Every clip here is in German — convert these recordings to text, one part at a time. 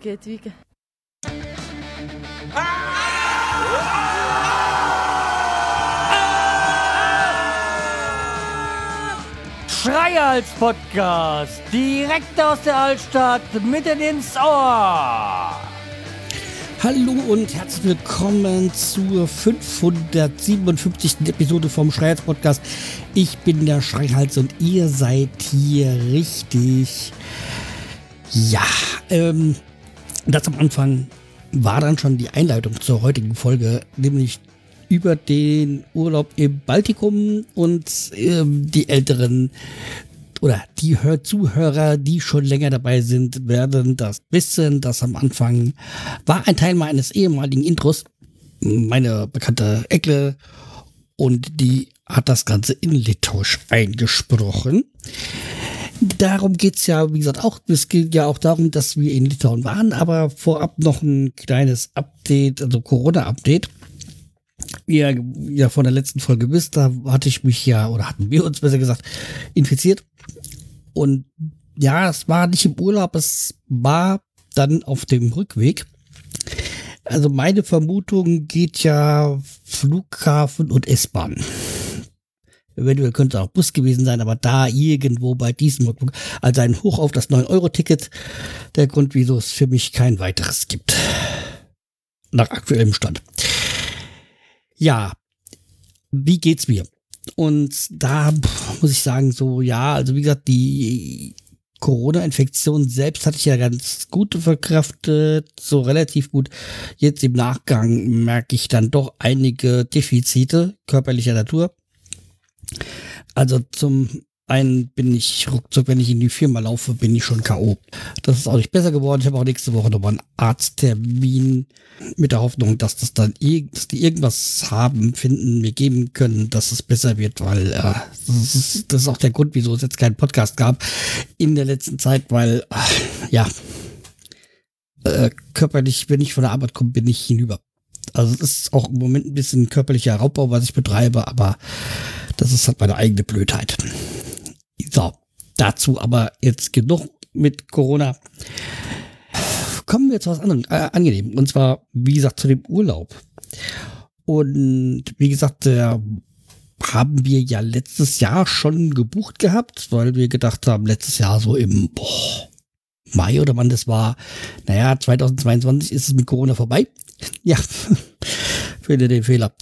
Geht Wiege? Schreihals Podcast, direkt aus der Altstadt, mitten ins Ohr. Hallo und herzlich willkommen zur 557. Episode vom Schreihals Podcast. Ich bin der Schreihals und ihr seid hier richtig. Ja, ähm, das am Anfang war dann schon die Einleitung zur heutigen Folge, nämlich über den Urlaub im Baltikum und ähm, die älteren oder die Hör Zuhörer, die schon länger dabei sind, werden das wissen. Das am Anfang war ein Teil meines ehemaligen Intros, meine bekannte Eckle, und die hat das Ganze in Litauisch eingesprochen. Darum geht's ja, wie gesagt, auch. Es geht ja auch darum, dass wir in Litauen waren, aber vorab noch ein kleines Update, also Corona-Update. Ihr ja von der letzten Folge wisst, da hatte ich mich ja, oder hatten wir uns besser gesagt, infiziert. Und ja, es war nicht im Urlaub, es war dann auf dem Rückweg. Also meine Vermutung geht ja Flughafen und S-Bahn. Eventuell könnte auch Bus gewesen sein, aber da irgendwo bei diesem also ein Hoch auf das 9-Euro-Ticket, der Grund, wieso es für mich kein weiteres gibt. Nach aktuellem Stand. Ja, wie geht's mir? Und da muss ich sagen, so, ja, also wie gesagt, die Corona-Infektion selbst hatte ich ja ganz gut verkraftet, so relativ gut. Jetzt im Nachgang merke ich dann doch einige Defizite körperlicher Natur. Also zum einen bin ich ruckzuck, wenn ich in die Firma laufe, bin ich schon K.O. Das ist auch nicht besser geworden. Ich habe auch nächste Woche nochmal einen Arzttermin mit der Hoffnung, dass das dann dass die irgendwas haben, finden, mir geben können, dass es besser wird, weil äh, das, ist, das ist auch der Grund, wieso es jetzt keinen Podcast gab in der letzten Zeit, weil äh, ja äh, körperlich, wenn ich von der Arbeit komme, bin ich hinüber. Also es ist auch im Moment ein bisschen körperlicher Raubbau, was ich betreibe, aber das ist halt meine eigene Blödheit. So, dazu aber jetzt genug mit Corona. Kommen wir zu was anderem, äh, angenehm. Und zwar, wie gesagt, zu dem Urlaub. Und wie gesagt, der haben wir ja letztes Jahr schon gebucht gehabt, weil wir gedacht haben, letztes Jahr so im boah, Mai oder wann das war, naja, 2022 ist es mit Corona vorbei. Ja, finde den Fehler.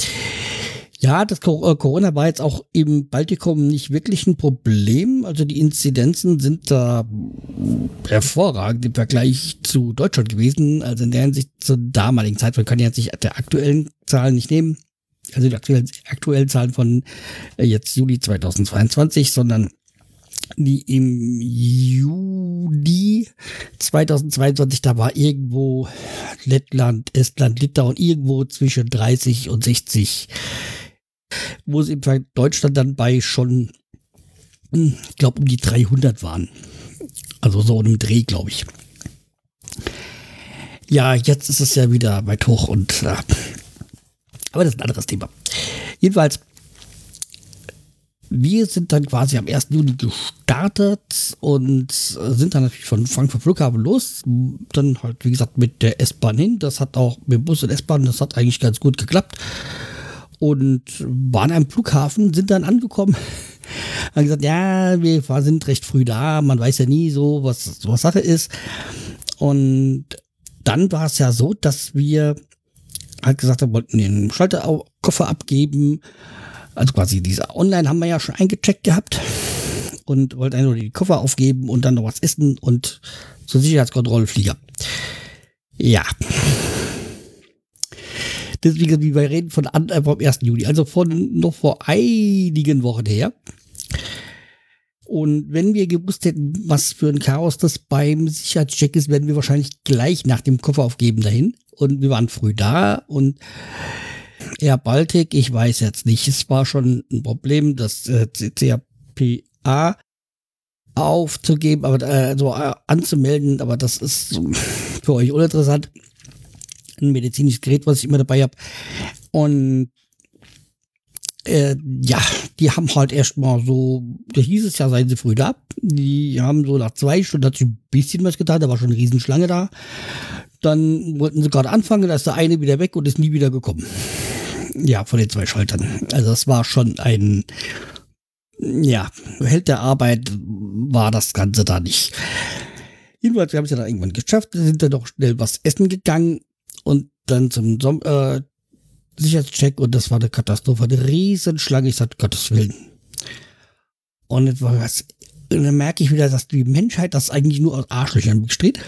Ja, das äh, Corona war jetzt auch im Baltikum nicht wirklich ein Problem. Also die Inzidenzen sind da hervorragend im Vergleich zu Deutschland gewesen. Also in der Hinsicht zur damaligen Zeit, man kann jetzt nicht der aktuellen Zahlen nicht nehmen, also die aktuellen, aktuellen Zahlen von äh, jetzt Juli 2022, sondern die im Juli 2022, da war irgendwo Lettland, Estland, Litauen irgendwo zwischen 30 und 60 wo sie in Deutschland dann bei schon, hm, ich glaube, um die 300 waren. Also so im Dreh, glaube ich. Ja, jetzt ist es ja wieder weit hoch und äh, aber das ist ein anderes Thema. Jedenfalls, wir sind dann quasi am 1. Juni gestartet und sind dann natürlich von Frankfurt Flughafen los. Dann halt, wie gesagt, mit der S-Bahn hin. Das hat auch mit Bus und S-Bahn, das hat eigentlich ganz gut geklappt und waren am Flughafen, sind dann angekommen, haben gesagt, ja, wir sind recht früh da, man weiß ja nie so, was, was Sache ist. Und dann war es ja so, dass wir halt gesagt haben, wollten den Schalterkoffer abgeben. Also quasi diese Online haben wir ja schon eingecheckt gehabt und wollten einfach die Koffer aufgeben und dann noch was essen und zur Sicherheitskontrolle Flieger. Ja. Deswegen, wie wir reden von äh, vom 1. Juli, also von noch vor einigen Wochen her. Und wenn wir gewusst hätten, was für ein Chaos das beim Sicherheitscheck ist, wären wir wahrscheinlich gleich nach dem Koffer aufgeben dahin. Und wir waren früh da und Air Baltic, ich weiß jetzt nicht. Es war schon ein Problem, das äh, CCPA aufzugeben, aber äh, so äh, anzumelden, aber das ist für euch uninteressant ein medizinisches Gerät, was ich immer dabei habe. Und äh, ja, die haben halt erstmal so, da hieß es ja, seien sie früh da. Die haben so nach zwei Stunden hat sich ein bisschen was getan, da war schon eine Riesenschlange da. Dann wollten sie gerade anfangen, da ist der eine wieder weg und ist nie wieder gekommen. Ja, von den zwei Schaltern. Also das war schon ein, ja, Held der Arbeit war das Ganze da nicht. Jedenfalls, wir haben es ja dann irgendwann geschafft, sind dann doch schnell was essen gegangen und dann zum Som äh, Sicherheitscheck und das war eine Katastrophe. Eine Riesenschlange. Ich sagte, Gottes Willen. Und was. Und dann merke ich wieder, dass die Menschheit das eigentlich nur aus Arschlöchern besteht.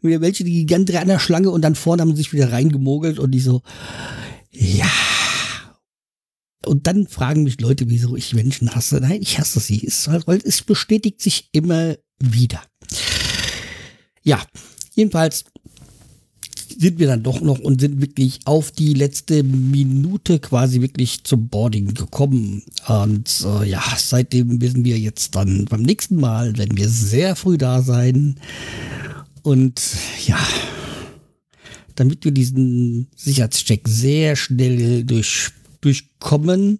Wieder welche, die dran an der Schlange und dann vorne haben sie sich wieder reingemogelt und die so, ja. Und dann fragen mich Leute, wieso ich Menschen hasse. Nein, ich hasse sie. Es, es bestätigt sich immer wieder. Ja, jedenfalls sind wir dann doch noch und sind wirklich auf die letzte Minute quasi wirklich zum Boarding gekommen. Und äh, ja, seitdem wissen wir jetzt dann beim nächsten Mal, werden wir sehr früh da sein. Und ja, damit wir diesen Sicherheitscheck sehr schnell durch, durchkommen.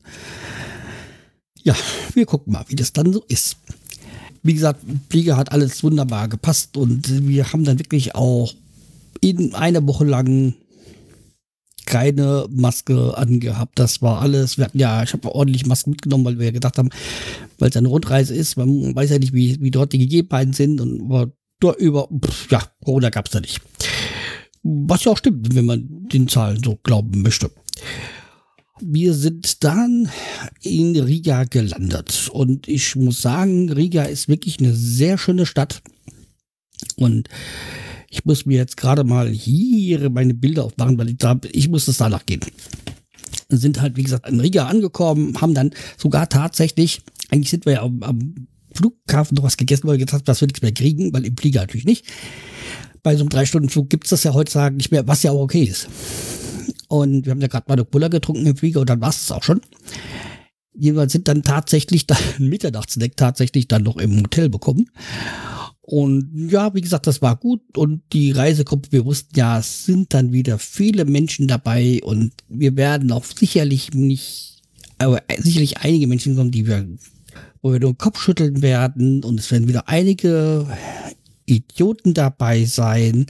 Ja, wir gucken mal, wie das dann so ist. Wie gesagt, Flieger hat alles wunderbar gepasst und wir haben dann wirklich auch in einer Woche lang keine Maske angehabt. Das war alles. Hatten ja, ich habe ordentlich Masken mitgenommen, weil wir ja gedacht haben, weil es eine Rundreise ist, man weiß ja nicht, wie, wie dort die Gegebenheiten sind und dort über, pff, ja, Corona gab es da nicht. Was ja auch stimmt, wenn man den Zahlen so glauben möchte. Wir sind dann in Riga gelandet und ich muss sagen, Riga ist wirklich eine sehr schöne Stadt und ich muss mir jetzt gerade mal hier meine Bilder aufmachen, weil ich, da, ich muss es danach gehen. Sind halt, wie gesagt, in Riga angekommen, haben dann sogar tatsächlich, eigentlich sind wir ja am, am Flughafen noch was gegessen, weil wir gedacht haben, dass wir nichts mehr kriegen, weil im Flieger natürlich nicht. Bei so einem Drei-Stunden-Flug gibt es das ja heutzutage nicht mehr, was ja auch okay ist. Und wir haben ja gerade mal eine Cola getrunken im Flieger und dann war es auch schon. Jedenfalls sind dann tatsächlich dann Mitternachtsdeck tatsächlich dann noch im Hotel bekommen. Und ja, wie gesagt, das war gut. Und die Reisegruppe, wir wussten ja, es sind dann wieder viele Menschen dabei und wir werden auch sicherlich nicht, aber sicherlich einige Menschen kommen, die wir, wo wir nur den Kopf schütteln werden und es werden wieder einige Idioten dabei sein.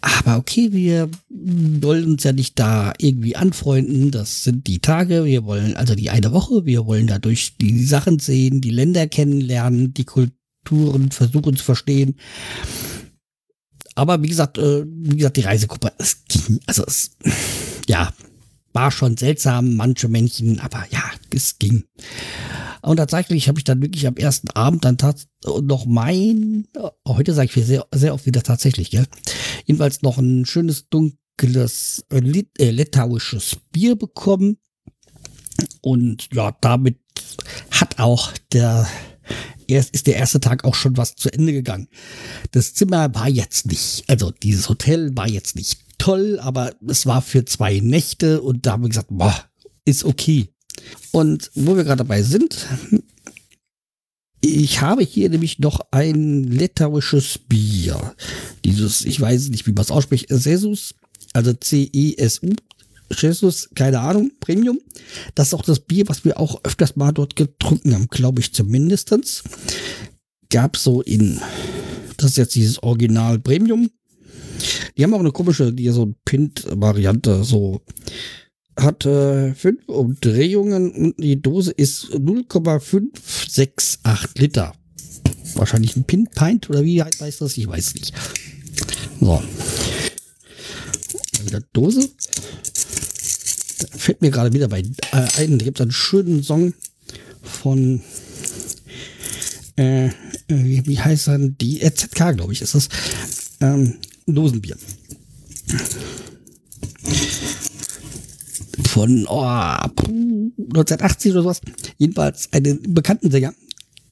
Aber okay, wir wollen uns ja nicht da irgendwie anfreunden. Das sind die Tage. Wir wollen also die eine Woche. Wir wollen dadurch die Sachen sehen, die Länder kennenlernen, die Kultur Strukturen versuchen zu verstehen. Aber wie gesagt, äh, wie gesagt, die Reisegruppe, es ging, also es, ja, war schon seltsam, manche Männchen, aber ja, es ging. Und tatsächlich habe ich dann wirklich am ersten Abend dann noch mein, heute sage ich sehr, sehr oft wieder tatsächlich, gell? Jedenfalls noch ein schönes dunkles äh, Lit äh, litauisches Bier bekommen. Und ja, damit hat auch der erst ist der erste Tag auch schon was zu Ende gegangen. Das Zimmer war jetzt nicht, also dieses Hotel war jetzt nicht toll, aber es war für zwei Nächte und da haben wir gesagt, boah, ist okay. Und wo wir gerade dabei sind, ich habe hier nämlich noch ein litauisches Bier. Dieses, ich weiß nicht, wie man es ausspricht, Cesus, also C-E-S-U, Jesus, keine Ahnung, Premium. Das ist auch das Bier, was wir auch öfters mal dort getrunken haben, glaube ich zumindestens. Gab so in, das ist jetzt dieses Original Premium. Die haben auch eine komische, die so ein Pint-Variante, so hat äh, fünf Umdrehungen und die Dose ist 0,568 Liter. Wahrscheinlich ein Pint, Pint oder wie heißt das? Ich weiß nicht. So. Wieder Dose fällt mir gerade wieder bei äh, ein, da gibt es einen schönen Song von äh, wie, wie heißt er? Die RZK, glaube ich, ist das. Ähm, Dosenbier. Von oh, 1980 oder sowas. Jedenfalls einen bekannten Sänger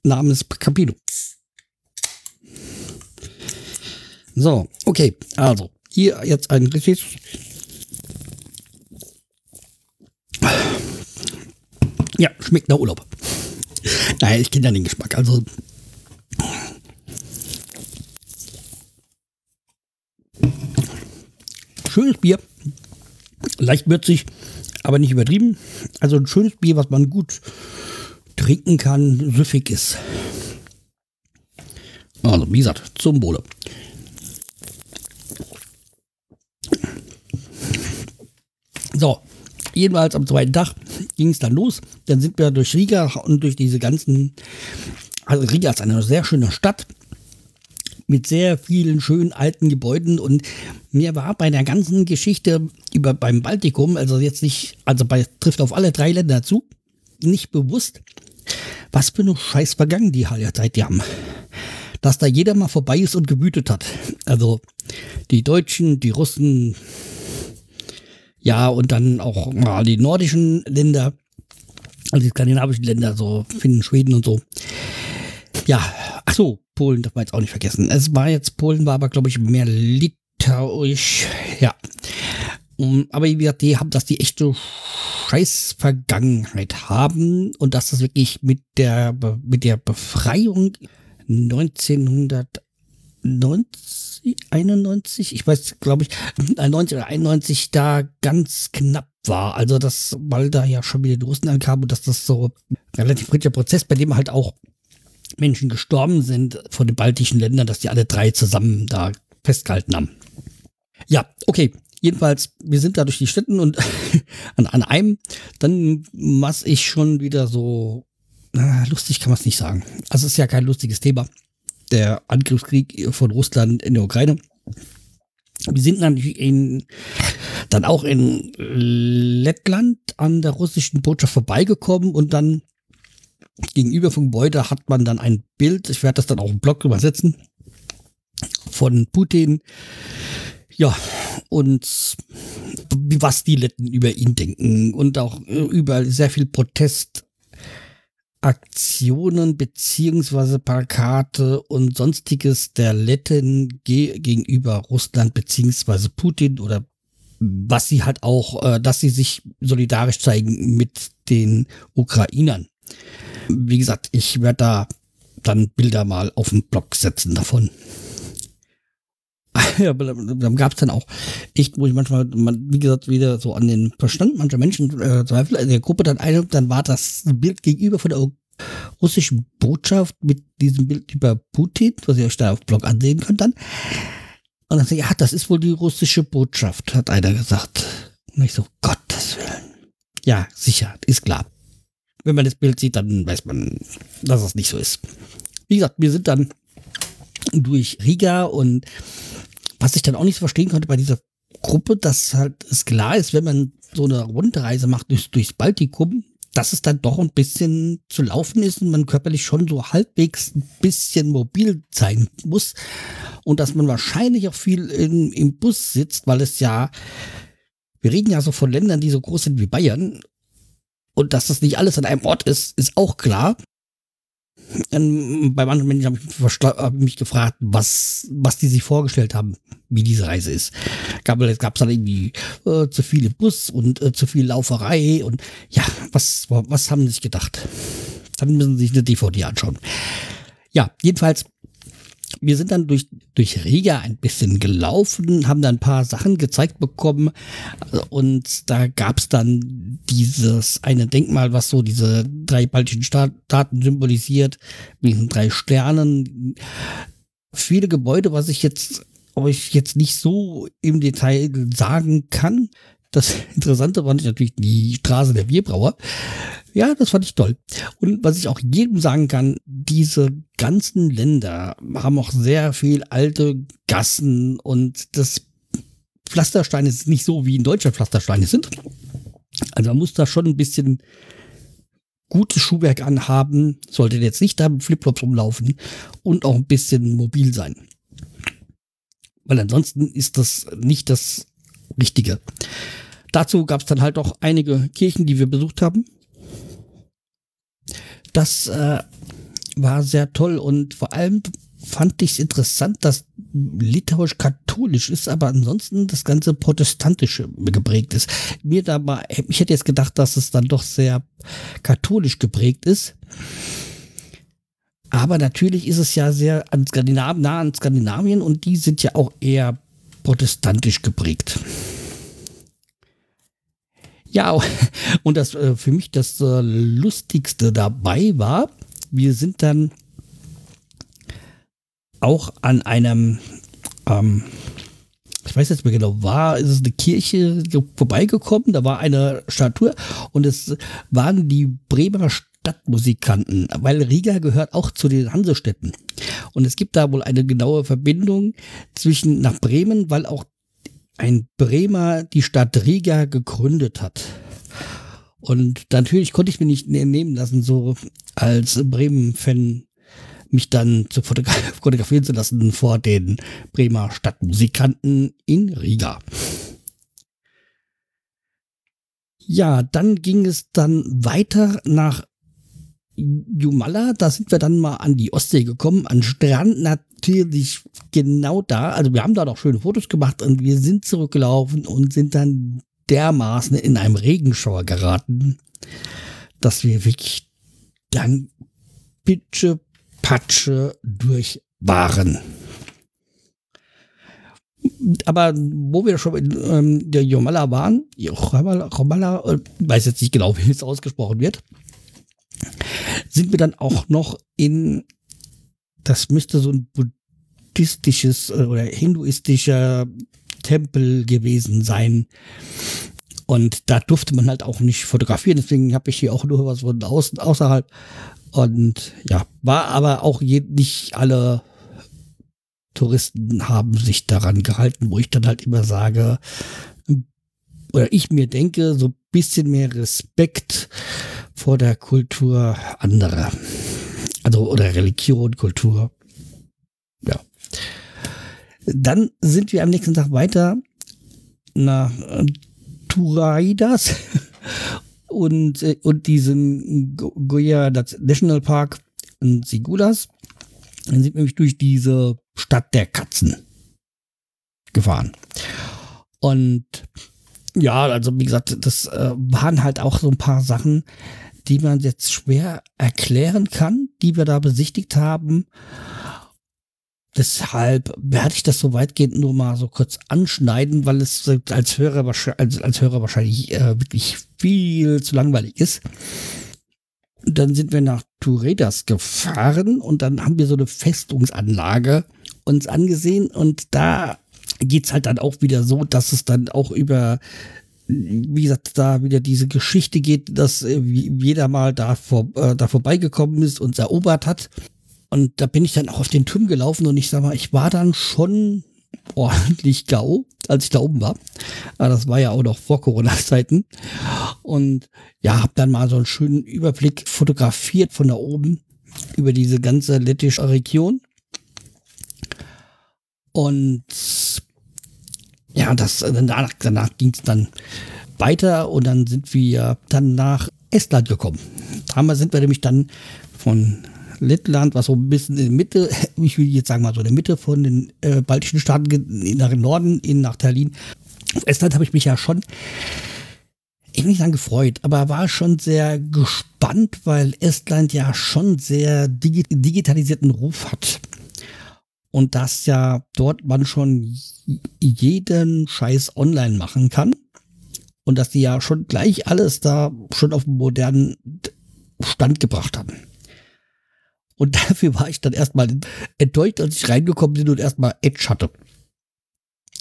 namens Capino. So, okay, also hier jetzt ein richtig ja, schmeckt nach Urlaub. Naja, ich kenne ja den Geschmack. Also. Schönes Bier. Leicht würzig, aber nicht übertrieben. Also ein schönes Bier, was man gut trinken kann, süffig ist. Also, wie gesagt, zum Wohle. So, jedenfalls am zweiten Tag ging es dann los. Dann sind wir durch Riga und durch diese ganzen. Also, Riga ist eine sehr schöne Stadt mit sehr vielen schönen alten Gebäuden und mir war bei der ganzen Geschichte über beim Baltikum, also jetzt nicht, also bei, trifft auf alle drei Länder zu, nicht bewusst, was für eine scheiß Vergangen die Zeit die haben. Dass da jeder mal vorbei ist und gewütet hat. Also die Deutschen, die Russen, ja, und dann auch ja, die nordischen Länder, also die skandinavischen Länder, so Finnen, Schweden und so. Ja, ach so, Polen darf man jetzt auch nicht vergessen. Es war jetzt, Polen war aber, glaube ich, mehr litauisch. Ja. Um, aber wie gesagt, die haben, dass die echte scheiß Vergangenheit haben und dass das wirklich mit der, mit der Befreiung 1990, 91, ich weiß, glaube ich, 90 oder 91 da ganz knapp war. Also das, weil da ja schon wieder die Russen ankamen und dass das so relativ friedlicher Prozess, bei dem halt auch Menschen gestorben sind von den baltischen Ländern, dass die alle drei zusammen da festgehalten haben. Ja, okay. Jedenfalls, wir sind da durch die Städten und an, an einem, dann was ich schon wieder so, na, lustig kann man es nicht sagen. Also es ist ja kein lustiges Thema. Der Angriffskrieg von Russland in der Ukraine. Wir sind natürlich in, dann auch in Lettland an der russischen Botschaft vorbeigekommen und dann gegenüber vom Gebäude hat man dann ein Bild, ich werde das dann auf dem Blog übersetzen, von Putin. Ja, und was die Letten über ihn denken und auch über sehr viel Protestaktionen beziehungsweise Plakate und sonstiges der Letten ge gegenüber Russland beziehungsweise Putin oder was sie halt auch, äh, dass sie sich solidarisch zeigen mit den Ukrainern. Wie gesagt, ich werde da dann Bilder mal auf den Blog setzen davon. ja, dann gab es dann auch echt, wo ich manchmal, man, wie gesagt, wieder so an den Verstand mancher Menschen äh, zweifle. In der Gruppe dann eine, dann war das Bild gegenüber von der russischen Botschaft mit diesem Bild über Putin, was ihr euch da auf Blog ansehen könnt dann. Und dann sagt ja, das ist wohl die russische Botschaft, hat einer gesagt. Und ich so, Gottes Willen. Ja, sicher, ist klar wenn man das Bild sieht, dann weiß man, dass es nicht so ist. Wie gesagt, wir sind dann durch Riga und was ich dann auch nicht so verstehen konnte bei dieser Gruppe, dass halt es klar ist, wenn man so eine Rundreise macht durch, durchs Baltikum, dass es dann doch ein bisschen zu laufen ist und man körperlich schon so halbwegs ein bisschen mobil sein muss und dass man wahrscheinlich auch viel in, im Bus sitzt, weil es ja, wir reden ja so von Ländern, die so groß sind wie Bayern und dass das nicht alles an einem Ort ist, ist auch klar. Ähm, bei manchen Menschen habe ich hab mich gefragt, was, was die sich vorgestellt haben, wie diese Reise ist. Gab es gab dann irgendwie äh, zu viele Bus und äh, zu viel Lauferei und ja, was, was haben sie sich gedacht? Dann müssen sie sich eine DVD anschauen. Ja, jedenfalls wir sind dann durch, durch Riga ein bisschen gelaufen, haben dann ein paar Sachen gezeigt bekommen und da gab es dann dieses eine Denkmal, was so diese drei baltischen Staaten symbolisiert, mit diesen drei Sternen. Viele Gebäude, was ich jetzt euch jetzt nicht so im Detail sagen kann. Das Interessante fand natürlich die Straße der Bierbrauer. Ja, das fand ich toll. Und was ich auch jedem sagen kann, diese ganzen Länder haben auch sehr viel alte Gassen und das Pflastersteine ist nicht so, wie in Deutschland Pflastersteine sind. Also man muss da schon ein bisschen gutes Schuhwerk anhaben, sollte jetzt nicht da mit Flipflops rumlaufen und auch ein bisschen mobil sein. Weil ansonsten ist das nicht das Richtige. Dazu gab es dann halt auch einige Kirchen, die wir besucht haben. Das äh, war sehr toll und vor allem fand ich es interessant, dass litauisch katholisch ist, aber ansonsten das ganze protestantische geprägt ist. Mir dabei, ich hätte jetzt gedacht, dass es dann doch sehr katholisch geprägt ist. Aber natürlich ist es ja sehr an Skandinavien, nah an Skandinavien und die sind ja auch eher protestantisch geprägt. Ja, und das äh, für mich das äh, Lustigste dabei war, wir sind dann auch an einem, ähm, ich weiß jetzt nicht mehr genau, war ist es eine Kirche vorbeigekommen, da war eine Statue und es waren die Bremer Stadtmusikanten, weil Riga gehört auch zu den Hansestädten. Und es gibt da wohl eine genaue Verbindung zwischen nach Bremen, weil auch ein Bremer die Stadt Riga gegründet hat. Und natürlich konnte ich mir nicht ne-, nehmen lassen, so als Bremen-Fan mich dann zu fotografieren zu lassen vor den Bremer Stadtmusikanten in Riga. Ja, dann ging es dann weiter nach Jumala, da sind wir dann mal an die Ostsee gekommen, an Strand natürlich genau da. Also wir haben da noch schöne Fotos gemacht und wir sind zurückgelaufen und sind dann dermaßen in einem Regenschauer geraten, dass wir wirklich dann Pitsche Patsche durch waren. Aber wo wir schon in ähm, der Jomala waren, Jomala, äh, weiß jetzt nicht genau, wie es ausgesprochen wird, sind wir dann auch noch in, das müsste so ein buddhistisches äh, oder hinduistischer Tempel gewesen sein. Und da durfte man halt auch nicht fotografieren, deswegen habe ich hier auch nur was von außen, außerhalb. Und ja, war aber auch je, nicht alle Touristen haben sich daran gehalten, wo ich dann halt immer sage, oder ich mir denke, so ein bisschen mehr Respekt vor der Kultur anderer. Also, oder Religion, Kultur. Ja. Dann sind wir am nächsten Tag weiter nach Turaidas und, äh, und diesen Goya National Park in Sigulas. Dann sind wir nämlich durch diese Stadt der Katzen gefahren. Und ja, also wie gesagt, das äh, waren halt auch so ein paar Sachen, die man jetzt schwer erklären kann, die wir da besichtigt haben. Deshalb werde ich das so weitgehend nur mal so kurz anschneiden, weil es als Hörer, als, als Hörer wahrscheinlich äh, wirklich viel zu langweilig ist. Dann sind wir nach Turedas gefahren und dann haben wir so eine Festungsanlage uns angesehen und da geht's halt dann auch wieder so, dass es dann auch über wie gesagt, da wieder diese Geschichte geht, dass äh, jeder mal da, vor, äh, da vorbeigekommen ist und erobert hat. Und da bin ich dann auch auf den Turm gelaufen und ich sag mal, ich war dann schon ordentlich gau, als ich da oben war. Aber das war ja auch noch vor Corona-Zeiten. Und ja, habe dann mal so einen schönen Überblick fotografiert von da oben über diese ganze lettische Region. Und ja, das, danach, danach ging es dann weiter und dann sind wir dann nach Estland gekommen. Da sind wir nämlich dann von Lettland, was so ein bisschen in der Mitte, ich will jetzt sagen mal so in der Mitte von den äh, baltischen Staaten nach Norden, in nach Tallinn. Estland habe ich mich ja schon, ich will nicht sagen gefreut, aber war schon sehr gespannt, weil Estland ja schon sehr digi digitalisierten Ruf hat und dass ja dort man schon jeden Scheiß online machen kann und dass die ja schon gleich alles da schon auf einen modernen Stand gebracht haben. Und dafür war ich dann erstmal enttäuscht, als ich reingekommen bin und erstmal Edge hatte.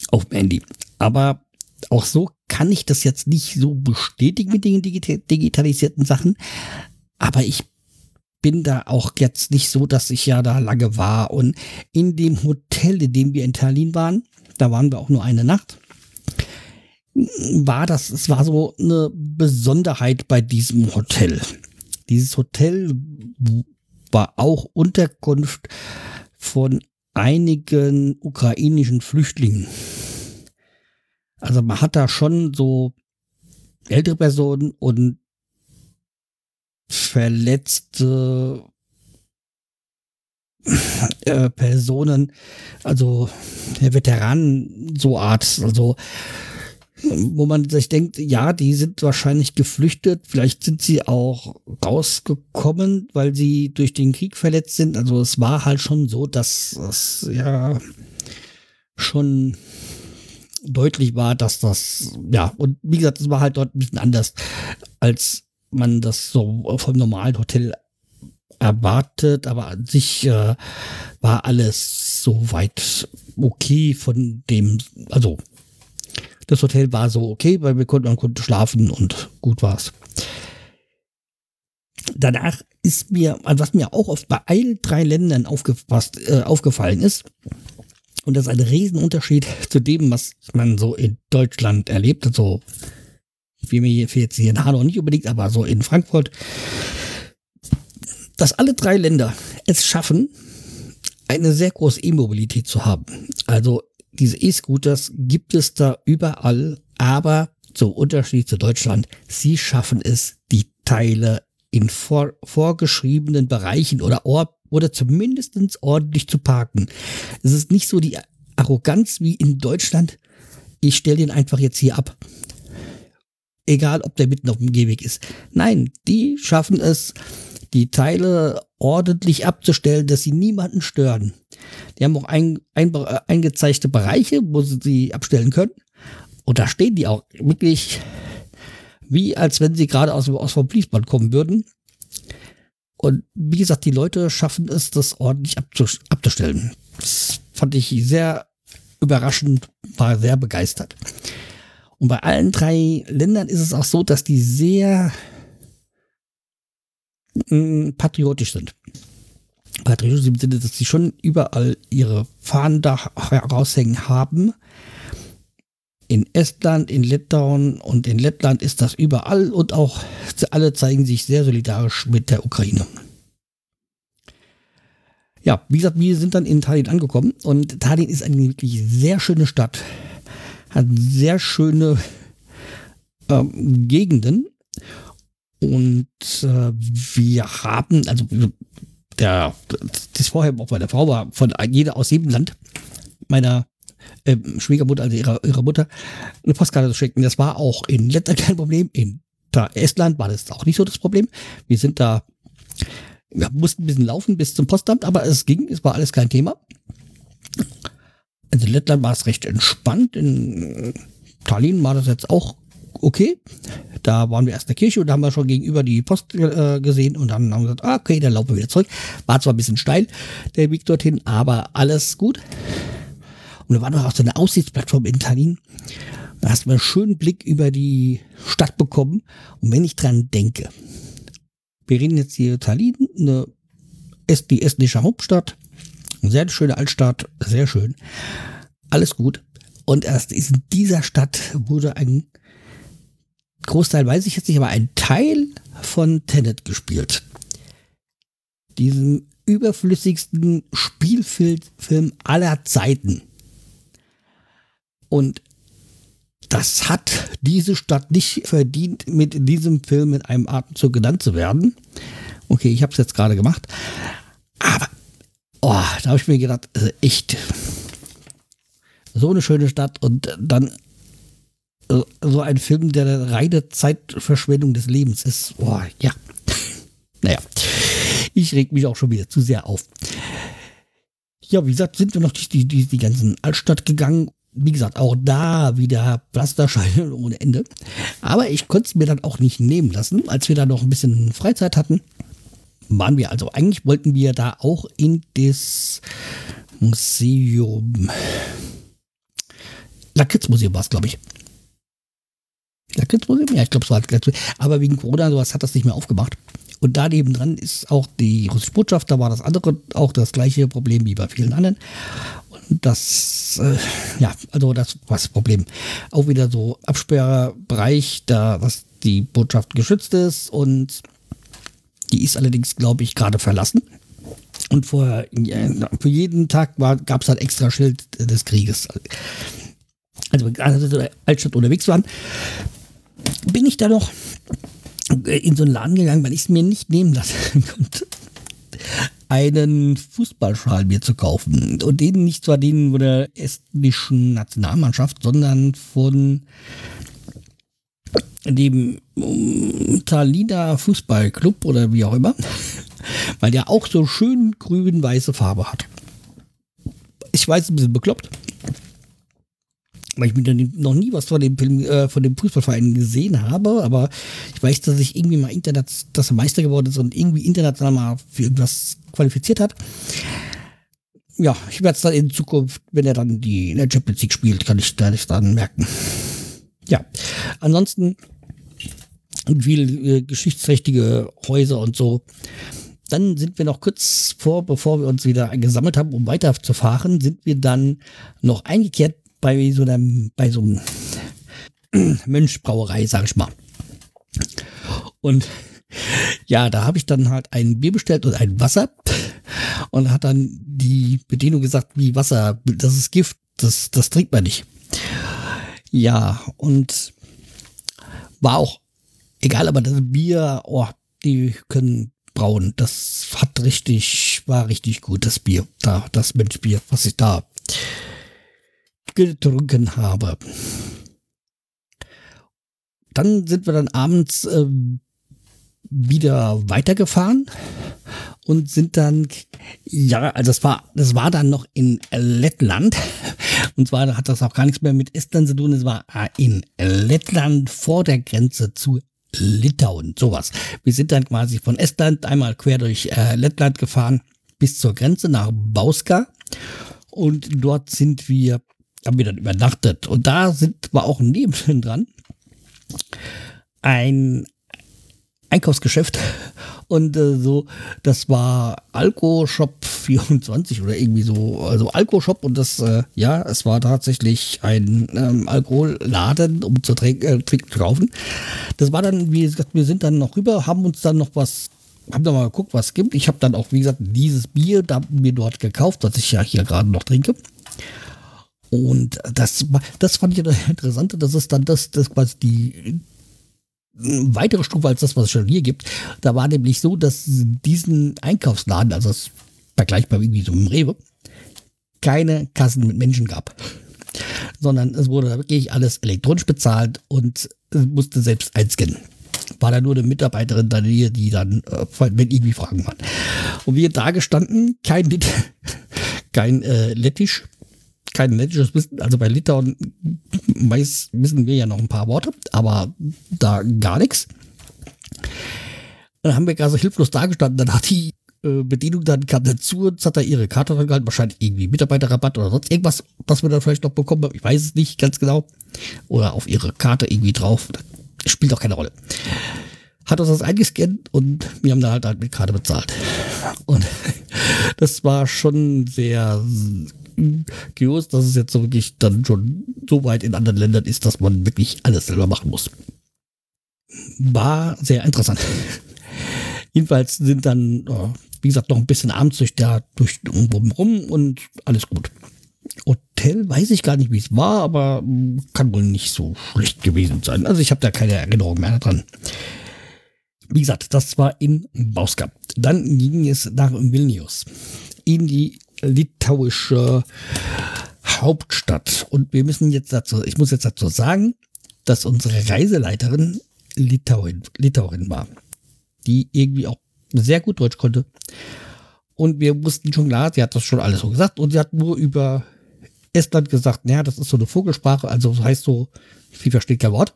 Auf dem Handy. Aber auch so kann ich das jetzt nicht so bestätigen mit den digitalisierten Sachen. Aber ich bin da auch jetzt nicht so, dass ich ja da lange war. Und in dem Hotel, in dem wir in Tallinn waren, da waren wir auch nur eine Nacht, war das, es war so eine Besonderheit bei diesem Hotel. Dieses Hotel war auch Unterkunft von einigen ukrainischen Flüchtlingen. Also man hat da schon so ältere Personen und verletzte äh, Personen, also Veteranen so Art, also wo man sich denkt, ja, die sind wahrscheinlich geflüchtet, vielleicht sind sie auch rausgekommen, weil sie durch den Krieg verletzt sind. Also es war halt schon so, dass es ja schon deutlich war, dass das, ja, und wie gesagt, es war halt dort ein bisschen anders, als man das so vom normalen Hotel erwartet, aber an sich äh, war alles soweit okay von dem, also das Hotel war so okay, weil wir konnten, man konnte schlafen und gut war's. Danach ist mir, was mir auch oft bei allen drei Ländern aufgepasst, äh, aufgefallen ist, und das ist ein Riesenunterschied zu dem, was man so in Deutschland erlebt, also wie mir jetzt hier in Hanau nicht unbedingt, aber so in Frankfurt, dass alle drei Länder es schaffen, eine sehr große E-Mobilität zu haben. Also diese E-Scooters gibt es da überall, aber zum Unterschied zu Deutschland, sie schaffen es, die Teile in vor, vorgeschriebenen Bereichen oder Or oder zumindest ordentlich zu parken. Es ist nicht so die Arroganz wie in Deutschland, ich stelle den einfach jetzt hier ab. Egal, ob der mitten auf dem Gehweg ist. Nein, die schaffen es, die Teile ordentlich abzustellen, dass sie niemanden stören. Die haben auch ein, ein, eingezeigte Bereiche, wo sie sie abstellen können. Und da stehen die auch wirklich wie als wenn sie gerade aus, aus vom Fließband kommen würden. Und wie gesagt, die Leute schaffen es, das ordentlich abzustellen. Das fand ich sehr überraschend, war sehr begeistert. Und bei allen drei Ländern ist es auch so, dass die sehr mm, patriotisch sind. Patriotisch im Sinne, dass sie schon überall ihre Fahnen da heraushängen haben in Estland, in Litauen und in Lettland ist das überall und auch alle zeigen sich sehr solidarisch mit der Ukraine. Ja, wie gesagt, wir sind dann in Tallinn angekommen und Tallinn ist eine wirklich sehr schöne Stadt, hat sehr schöne ähm, Gegenden und äh, wir haben, also der, das vorher auch bei der Frau war von jeder aus jedem Land meiner äh, Schwiegermutter, also ihrer, ihrer Mutter, eine Postkarte zu schicken. Das war auch in Lettland kein Problem. In Estland war das auch nicht so das Problem. Wir sind da, wir mussten ein bisschen laufen bis zum Postamt, aber es ging, es war alles kein Thema. Also in Lettland war es recht entspannt. In Tallinn war das jetzt auch okay. Da waren wir erst in der Kirche und da haben wir schon gegenüber die Post äh, gesehen und dann haben wir gesagt, ah, okay, dann laufen wir wieder zurück. War zwar ein bisschen steil, der Weg dorthin, aber alles gut. Und da war noch auch so eine Aussichtsplattform in Tallinn. Da hast du einen schönen Blick über die Stadt bekommen. Und wenn ich dran denke, wir reden jetzt hier Tallinn, eine, die estnische Hauptstadt, sehr schöne Altstadt, sehr schön. Alles gut. Und erst in dieser Stadt wurde ein Großteil weiß ich jetzt nicht, aber ein Teil von Tenet gespielt. Diesem überflüssigsten Spielfilm aller Zeiten. Und das hat diese Stadt nicht verdient, mit diesem Film mit einem Atemzug genannt zu werden. Okay, ich habe es jetzt gerade gemacht. Aber, oh, da habe ich mir gedacht, also echt, so eine schöne Stadt und dann äh, so ein Film, der eine reine Zeitverschwendung des Lebens ist. Oh, ja. Naja, ich reg mich auch schon wieder zu sehr auf. Ja, wie gesagt, sind wir noch durch die, die, die ganzen Altstadt gegangen wie gesagt, auch da wieder Pflasterscheine ohne Ende. Aber ich konnte es mir dann auch nicht nehmen lassen, als wir da noch ein bisschen Freizeit hatten. Waren wir also, eigentlich wollten wir da auch in das Museum. Lakritzmuseum war es, glaube ich. Lakritzmuseum? Ja, ich glaube, es war Lakritzmuseum. Aber wegen Corona sowas hat das nicht mehr aufgemacht. Und da nebendran ist auch die russische Botschaft, da war das andere auch das gleiche Problem wie bei vielen anderen das, äh, ja, also das war das Problem. Auch wieder so Absperrbereich, da was die Botschaft geschützt ist und die ist allerdings, glaube ich, gerade verlassen. Und vorher, für jeden Tag gab es halt extra Schild des Krieges. Also, als wir in der Altstadt unterwegs waren, bin ich da noch in so einen Laden gegangen, weil ich es mir nicht nehmen lassen konnte einen Fußballschal mir zu kaufen. Und den nicht zwar den von der estnischen Nationalmannschaft, sondern von dem um, Talina Fußballclub oder wie auch immer, weil der auch so schön grün-weiße Farbe hat. Ich weiß, ein bisschen bekloppt. weil ich mir noch nie was von dem Film, äh, von dem Fußballverein gesehen habe, aber ich weiß, dass ich irgendwie mal Internet, dass er Meister geworden ist und irgendwie international mal für irgendwas qualifiziert hat. Ja, ich werde es dann in Zukunft, wenn er dann die in der Champions League spielt, kann ich das dann merken. Ja, ansonsten viel äh, geschichtsträchtige Häuser und so. Dann sind wir noch kurz vor, bevor wir uns wieder gesammelt haben, um weiterzufahren, sind wir dann noch eingekehrt bei so einem, bei so einem Mönchbrauerei, sag ich mal. Und ja, da habe ich dann halt ein Bier bestellt und ein Wasser und hat dann die Bedienung gesagt, wie Wasser, das ist Gift, das, das trinkt man nicht. Ja, und war auch egal, aber das Bier, oh, die können brauen. Das hat richtig, war richtig gut, das Bier, da, das Mönchbier, was ich da getrunken habe. Dann sind wir dann abends äh, wieder weitergefahren und sind dann, ja, also das war, das war dann noch in Lettland. Und zwar hat das auch gar nichts mehr mit Estland zu tun. Es war in Lettland vor der Grenze zu Litauen, sowas. Wir sind dann quasi von Estland einmal quer durch äh, Lettland gefahren bis zur Grenze nach Bauska. Und dort sind wir haben wir dann übernachtet. Und da sind, war auch neben dran ein Einkaufsgeschäft und äh, so, das war Alko Shop 24 oder irgendwie so, also Alko Shop und das, äh, ja, es war tatsächlich ein ähm, Alkoholladen, um zu trinken, äh, trinken zu kaufen. Das war dann, wie gesagt, wir sind dann noch rüber, haben uns dann noch was haben dann mal geguckt, was es gibt. Ich habe dann auch, wie gesagt, dieses Bier da mir dort gekauft, das ich ja hier gerade noch trinke. Und das, das fand ich. Das ist dann das, das quasi die weitere Stufe als das, was es schon hier gibt. Da war nämlich so, dass diesen Einkaufsladen, also das vergleichbar irgendwie so im Rewe, keine Kassen mit Menschen gab. Sondern es wurde wirklich alles elektronisch bezahlt und musste selbst einscannen. War da nur eine Mitarbeiterin da die dann, äh, wenn irgendwie Fragen waren. Und wir da gestanden, kein, kein äh, Lettisch, kein lettisches Wissen. Also bei Litauen weiß, wissen wir ja noch ein paar Worte, aber da gar nichts. Dann haben wir gerade so hilflos dagestanden. Dann hat die äh, Bedienung dann kam dazu und hat da ihre Karte dran gehalten. Wahrscheinlich irgendwie Mitarbeiterrabatt oder sonst irgendwas, was wir dann vielleicht noch bekommen haben. Ich weiß es nicht ganz genau. Oder auf ihre Karte irgendwie drauf. Das spielt auch keine Rolle. Hat uns das eingescannt und wir haben da halt, halt mit Karte bezahlt. Und das war schon sehr Kios, dass es jetzt so wirklich dann schon so weit in anderen Ländern ist, dass man wirklich alles selber machen muss. War sehr interessant. Jedenfalls sind dann, wie gesagt, noch ein bisschen abends durch da durch rum und alles gut. Hotel weiß ich gar nicht, wie es war, aber kann wohl nicht so schlecht gewesen sein. Also ich habe da keine Erinnerung mehr dran. Wie gesagt, das war in Bauska. Dann ging es nach Vilnius in die litauische Hauptstadt. Und wir müssen jetzt dazu, ich muss jetzt dazu sagen, dass unsere Reiseleiterin Litauin, Litauerin war, die irgendwie auch sehr gut Deutsch konnte. Und wir wussten schon klar, sie hat das schon alles so gesagt und sie hat nur über Estland gesagt, naja, das ist so eine Vogelsprache, also heißt so, sie versteht kein Wort.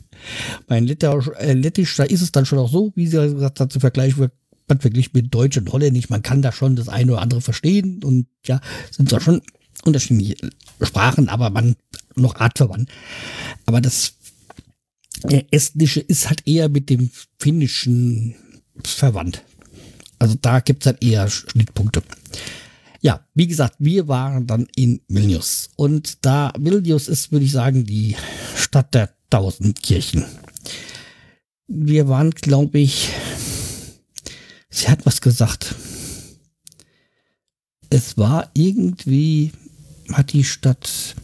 Bei Litauisch, äh, Lettisch, da ist es dann schon auch so, wie sie gesagt hat, zu vergleichen man verglichen mit Deutsch und Holländisch, man kann da schon das eine oder andere verstehen und ja, sind zwar schon unterschiedliche Sprachen, aber man noch artverwandt. Aber das Estnische ist halt eher mit dem Finnischen verwandt. Also da gibt es halt eher Schnittpunkte. Ja, wie gesagt, wir waren dann in Vilnius. Und da Vilnius ist, würde ich sagen, die Stadt der tausend Kirchen. Wir waren, glaube ich, Sie hat was gesagt. Es war irgendwie, hat die Stadt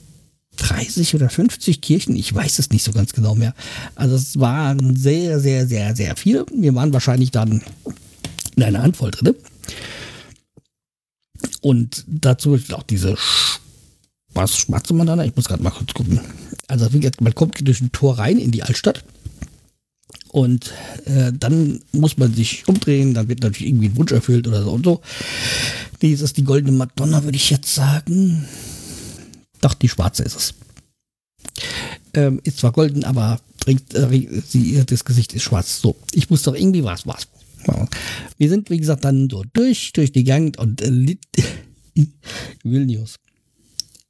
30 oder 50 Kirchen, ich weiß es nicht so ganz genau mehr. Also es waren sehr, sehr, sehr, sehr viele. Wir waren wahrscheinlich dann in einer Handvoll drin. Und dazu auch diese was schmatzt man da? Ich muss gerade mal kurz gucken. Also man kommt durch ein Tor rein in die Altstadt und äh, dann muss man sich umdrehen, dann wird natürlich irgendwie ein Wunsch erfüllt oder so und so. Dies ist die goldene Madonna, würde ich jetzt sagen. Doch, die schwarze ist es. Ähm, ist zwar golden, aber trinkt, äh, sie, das Gesicht ist schwarz. So, ich muss doch irgendwie was, was. Wir sind, wie gesagt, dann so durch, durch die Gang und äh, Vilnius.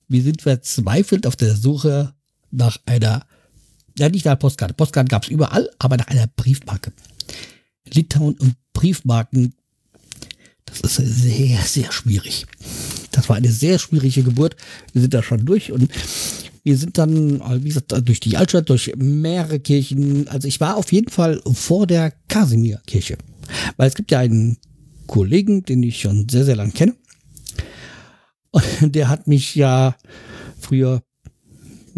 Wir sind verzweifelt auf der Suche nach einer, ja nicht nach einer Postkarte. Postkarten gab es überall, aber nach einer Briefmarke. Litauen und Briefmarken, das ist sehr, sehr schwierig. Das war eine sehr schwierige Geburt. Wir sind da schon durch und wir sind dann, wie gesagt, durch die Altstadt, durch mehrere Kirchen. Also ich war auf jeden Fall vor der Kasimir-Kirche. Weil es gibt ja einen Kollegen, den ich schon sehr, sehr lange kenne. Und der hat mich ja früher,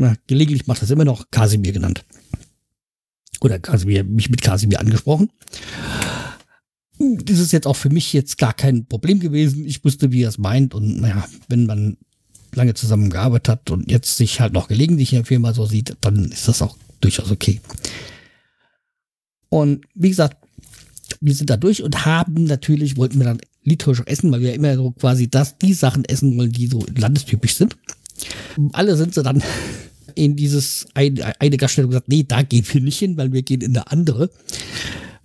na, gelegentlich macht das immer noch Kasimir genannt. Oder Kasimir, mich mit Kasimir angesprochen. Das ist jetzt auch für mich jetzt gar kein Problem gewesen. Ich wusste, wie er es meint. Und naja, wenn man lange zusammengearbeitet hat und jetzt sich halt noch gelegentlich in der Firma so sieht, dann ist das auch durchaus okay. Und wie gesagt, wir sind da durch und haben natürlich, wollten wir dann litauisch essen, weil wir immer so quasi das, die Sachen essen wollen, die so landestypisch sind. Alle sind sie dann in dieses eine, eine Gaststätte gesagt, nee, da gehen wir nicht hin, weil wir gehen in eine andere.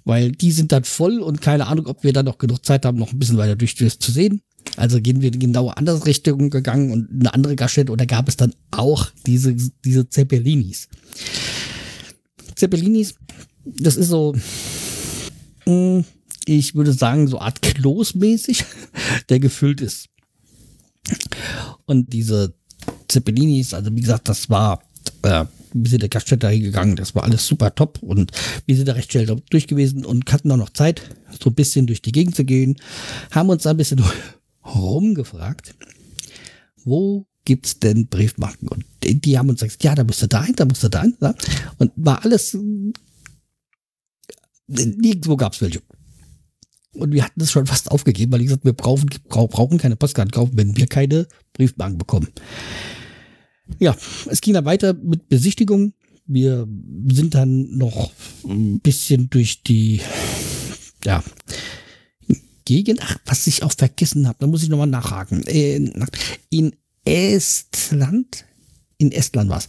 Weil die sind dann voll und keine Ahnung, ob wir dann noch genug Zeit haben, noch ein bisschen weiter durch das zu sehen. Also gehen wir in genau andere Richtung gegangen und eine andere Gaststätte und da gab es dann auch diese, diese Zeppelinis. Zeppelinis, das ist so, hm, ich würde sagen, so Art Kloß-mäßig, der gefüllt ist. Und diese Zeppelinis, also wie gesagt, das war, äh, wir sind der Gaststätte hingegangen, das war alles super top und wir sind da recht schnell durch gewesen und hatten auch noch Zeit, so ein bisschen durch die Gegend zu gehen, haben uns ein bisschen rumgefragt, wo gibt's denn Briefmarken? Und die, die haben uns gesagt, ja, da musst du da hin, da musst du da hin. Ja? Und war alles, nirgendwo gab's welche. Und wir hatten es schon fast aufgegeben, weil ich gesagt, wir brauchen, brauchen keine Postkarten kaufen, wenn wir keine Briefmarken bekommen. Ja, es ging dann weiter mit Besichtigung. Wir sind dann noch ein bisschen durch die, ja, Gegend, ach, was ich auch vergessen habe, da muss ich nochmal nachhaken. In, Estland, in Estland war es.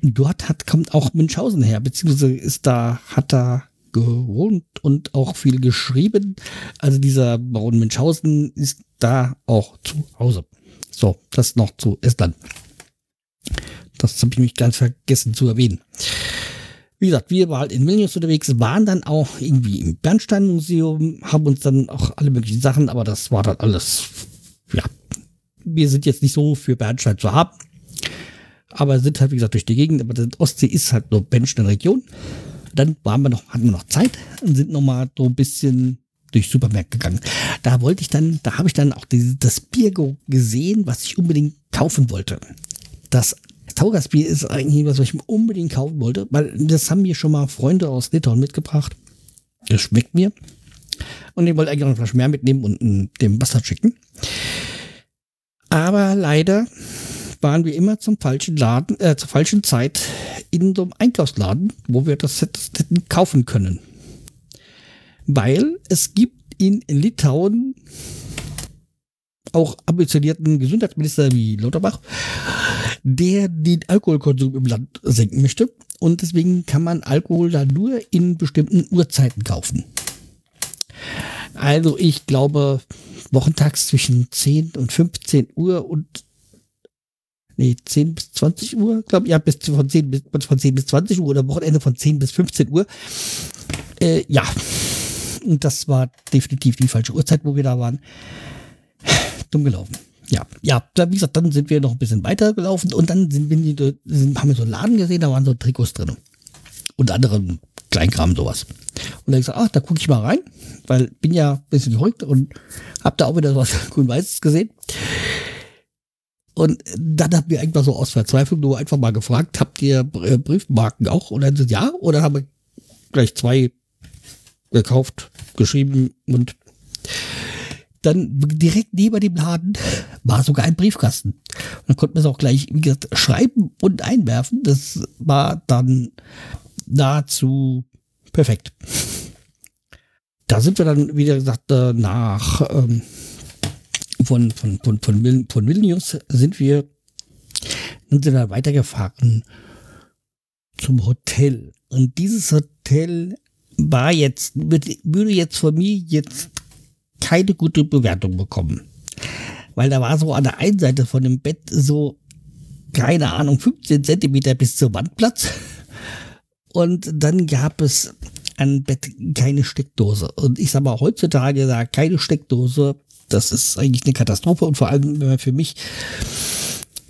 Dort hat, kommt auch Münchhausen her, beziehungsweise ist da, hat da gewohnt und auch viel geschrieben. Also dieser Baron Münchhausen ist da auch zu Hause. So, das noch zu Estland. Das habe ich mich ganz vergessen zu erwähnen. Wie gesagt, wir waren halt in Vilnius unterwegs, waren dann auch irgendwie im Bernstein-Museum, haben uns dann auch alle möglichen Sachen, aber das war dann alles, ja, wir sind jetzt nicht so für Bernstein zu haben, aber sind halt, wie gesagt, durch die Gegend, aber die Ostsee ist halt nur Bernstein-Region. Dann waren wir noch, hatten wir noch Zeit und sind nochmal so ein bisschen durch Supermärkte gegangen. Da wollte ich dann, da habe ich dann auch die, das Bier gesehen, was ich unbedingt kaufen wollte. Das Taugasbier ist eigentlich was, was ich unbedingt kaufen wollte, weil das haben mir schon mal Freunde aus Litauen mitgebracht. Das schmeckt mir. Und ich wollte eigentlich noch eine Flasche mehr mitnehmen und dem Wasser schicken. Aber leider waren wir immer zum falschen Laden, äh, zur falschen Zeit in so einem Einkaufsladen, wo wir das hätten kaufen können. Weil es gibt in Litauen auch ambitionierten Gesundheitsminister wie Lauterbach, der den Alkoholkonsum im Land senken möchte. Und deswegen kann man Alkohol da nur in bestimmten Uhrzeiten kaufen. Also ich glaube, wochentags zwischen 10 und 15 Uhr und nee, 10 bis 20 Uhr, glaube ja, bis von 10 bis von 10 bis 20 Uhr oder Wochenende von 10 bis 15 Uhr. Äh, ja. Und das war definitiv die falsche Uhrzeit, wo wir da waren dumm gelaufen. Ja, ja, wie gesagt, dann sind wir noch ein bisschen weiter gelaufen und dann sind wir, sind, haben wir so einen Laden gesehen, da waren so Trikots drin. Und andere Kleinkram, sowas. Und dann gesagt, ach, da gucke ich mal rein, weil bin ja ein bisschen verrückt und hab da auch wieder was grün-weißes gesehen. Und dann haben wir einfach so aus Verzweiflung nur einfach mal gefragt, habt ihr äh, Briefmarken auch? Und dann sind ja, oder haben wir gleich zwei gekauft, geschrieben und dann direkt neben dem Laden war sogar ein Briefkasten. Und dann konnte man es auch gleich, wie gesagt, schreiben und einwerfen. Das war dann nahezu perfekt. Da sind wir dann, wie gesagt, äh, nach ähm, von, von, von, von, von Vilnius sind wir, dann sind wir weitergefahren zum Hotel. Und dieses Hotel war jetzt, würde jetzt von mir jetzt keine gute Bewertung bekommen. Weil da war so an der einen Seite von dem Bett so, keine Ahnung, 15 Zentimeter bis zur Wandplatz. Und dann gab es an Bett keine Steckdose. Und ich sag mal, heutzutage da keine Steckdose, das ist eigentlich eine Katastrophe. Und vor allem für mich,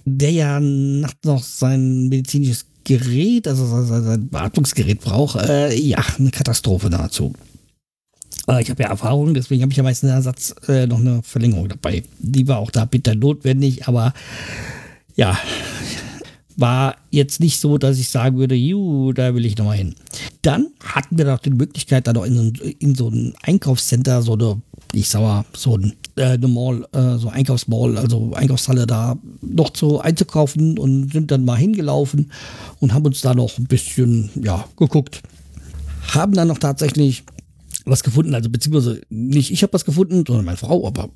der ja nachts noch sein medizinisches Gerät, also sein Beatmungsgerät braucht, äh, ja, eine Katastrophe dazu. Äh, ich habe ja Erfahrung, deswegen habe ich ja meistens Ersatz äh, noch eine Verlängerung dabei. Die war auch da bitter notwendig, aber ja, war jetzt nicht so, dass ich sagen würde, juhu, da will ich nochmal hin. Dann hatten wir noch die Möglichkeit, da noch in, in so ein Einkaufscenter, so eine, ich sauer, so ein äh, eine Mall, äh, so Einkaufsmall, also Einkaufshalle da noch zu einzukaufen und sind dann mal hingelaufen und haben uns da noch ein bisschen, ja, geguckt. Haben dann noch tatsächlich was gefunden, also beziehungsweise nicht ich habe was gefunden, sondern meine Frau, aber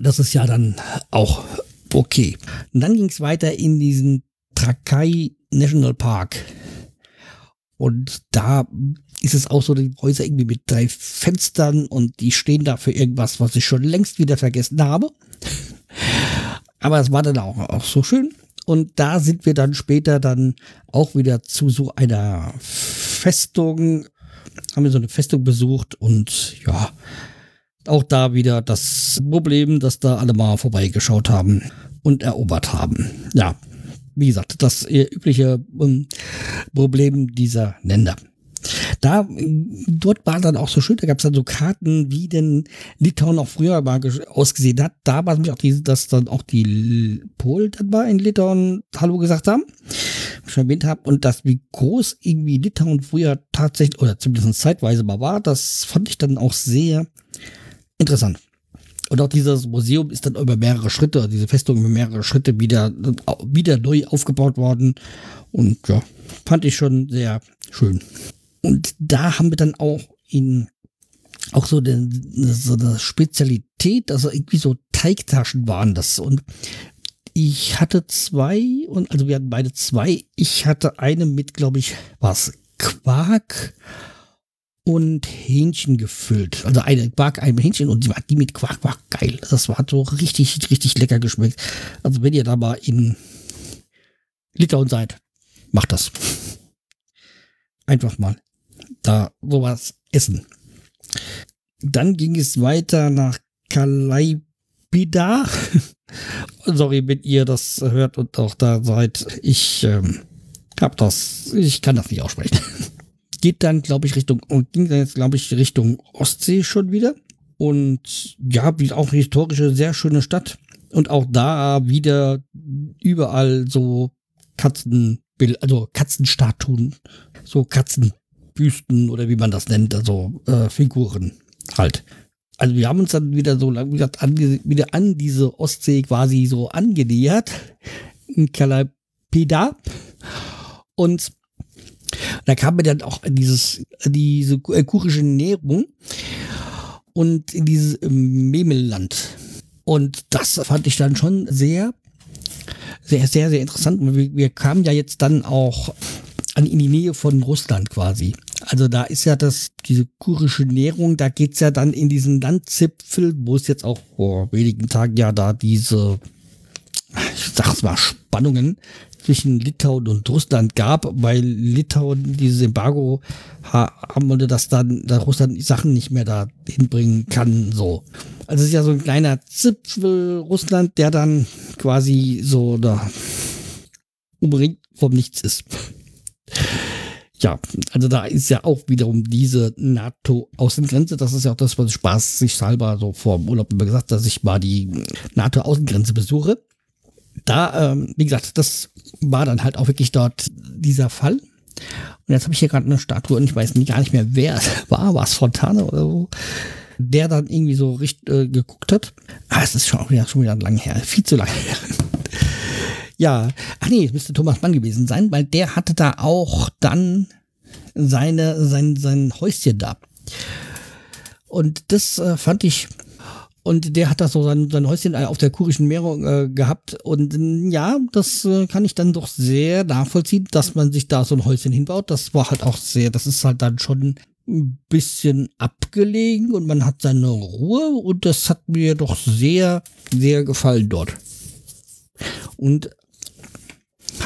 das ist ja dann auch okay. Und dann ging es weiter in diesen Trakai National Park. Und da ist es auch so, die Häuser irgendwie mit drei Fenstern und die stehen da für irgendwas, was ich schon längst wieder vergessen habe. Aber es war dann auch, auch so schön. Und da sind wir dann später dann auch wieder zu so einer Festung, haben wir so eine Festung besucht und ja, auch da wieder das Problem, dass da alle mal vorbeigeschaut haben und erobert haben. Ja, wie gesagt, das übliche ähm, Problem dieser Länder. Da, dort war dann auch so schön, da gab es dann so Karten, wie denn Litauen auch früher mal ausgesehen hat. Da war es auch die, dass dann auch die Polen dann mal in Litauen Hallo gesagt haben, schon erwähnt habe, und das, wie groß irgendwie Litauen früher tatsächlich, oder zumindest zeitweise mal war, das fand ich dann auch sehr interessant. Und auch dieses Museum ist dann über mehrere Schritte, diese Festung über mehrere Schritte wieder, wieder neu aufgebaut worden. Und ja, fand ich schon sehr schön. Und da haben wir dann auch in auch so, eine, so eine Spezialität, also irgendwie so Teigtaschen waren das. Und ich hatte zwei, und also wir hatten beide zwei. Ich hatte eine mit, glaube ich, was Quark und Hähnchen gefüllt. Also eine Quark, ein Hähnchen und die, die mit Quark war geil. Das war so richtig, richtig lecker geschmeckt. Also wenn ihr da mal in Litauen seid, macht das. Einfach mal da sowas essen. Dann ging es weiter nach Kalaibida. Sorry, wenn ihr das hört und auch da seid. Ich ähm, hab das, ich kann das nicht aussprechen. Geht dann, glaube ich, Richtung, und ging dann jetzt, glaube ich, Richtung Ostsee schon wieder. Und ja, wie auch eine historische, sehr schöne Stadt. Und auch da wieder überall so Katzen, also Katzenstatuen, so Katzen Büsten oder wie man das nennt, also äh, Figuren halt. Also wir haben uns dann wieder so lang, gesagt, an, wieder an diese Ostsee quasi so angenähert, in Kalapeda. Und da kam mir dann auch dieses, diese äh, kurische Nährung und in dieses Memelland. Und das fand ich dann schon sehr, sehr, sehr, sehr interessant. Wir, wir kamen ja jetzt dann auch an in die Nähe von Russland quasi. Also da ist ja das, diese kurische Nährung, da geht's ja dann in diesen Landzipfel, wo es jetzt auch vor wenigen Tagen ja da diese, ich sag's mal, Spannungen zwischen Litauen und Russland gab, weil Litauen dieses Embargo haben wollte, dass dann dass Russland Sachen nicht mehr da hinbringen kann, so. Also es ist ja so ein kleiner Zipfel Russland, der dann quasi so da umringt vom Nichts ist ja, also da ist ja auch wiederum diese NATO-Außengrenze. Das ist ja auch das, was Spaß sich halber so vor dem Urlaub immer gesagt, dass ich mal die NATO-Außengrenze besuche. Da, ähm, wie gesagt, das war dann halt auch wirklich dort dieser Fall. Und jetzt habe ich hier gerade eine Statue und ich weiß gar nicht mehr, wer es war. War es Fontane oder so? Der dann irgendwie so richtig äh, geguckt hat. Ah, es ist schon wieder, schon wieder lang her. Viel zu lange her. Ja, ach nee, es müsste Thomas Mann gewesen sein, weil der hatte da auch dann seine, sein, sein Häuschen da. Und das äh, fand ich Und der hat da so sein, sein Häuschen auf der Kurischen Meerung äh, gehabt. Und äh, ja, das äh, kann ich dann doch sehr nachvollziehen, dass man sich da so ein Häuschen hinbaut. Das war halt auch sehr, das ist halt dann schon ein bisschen abgelegen und man hat seine Ruhe und das hat mir doch sehr, sehr gefallen dort. Und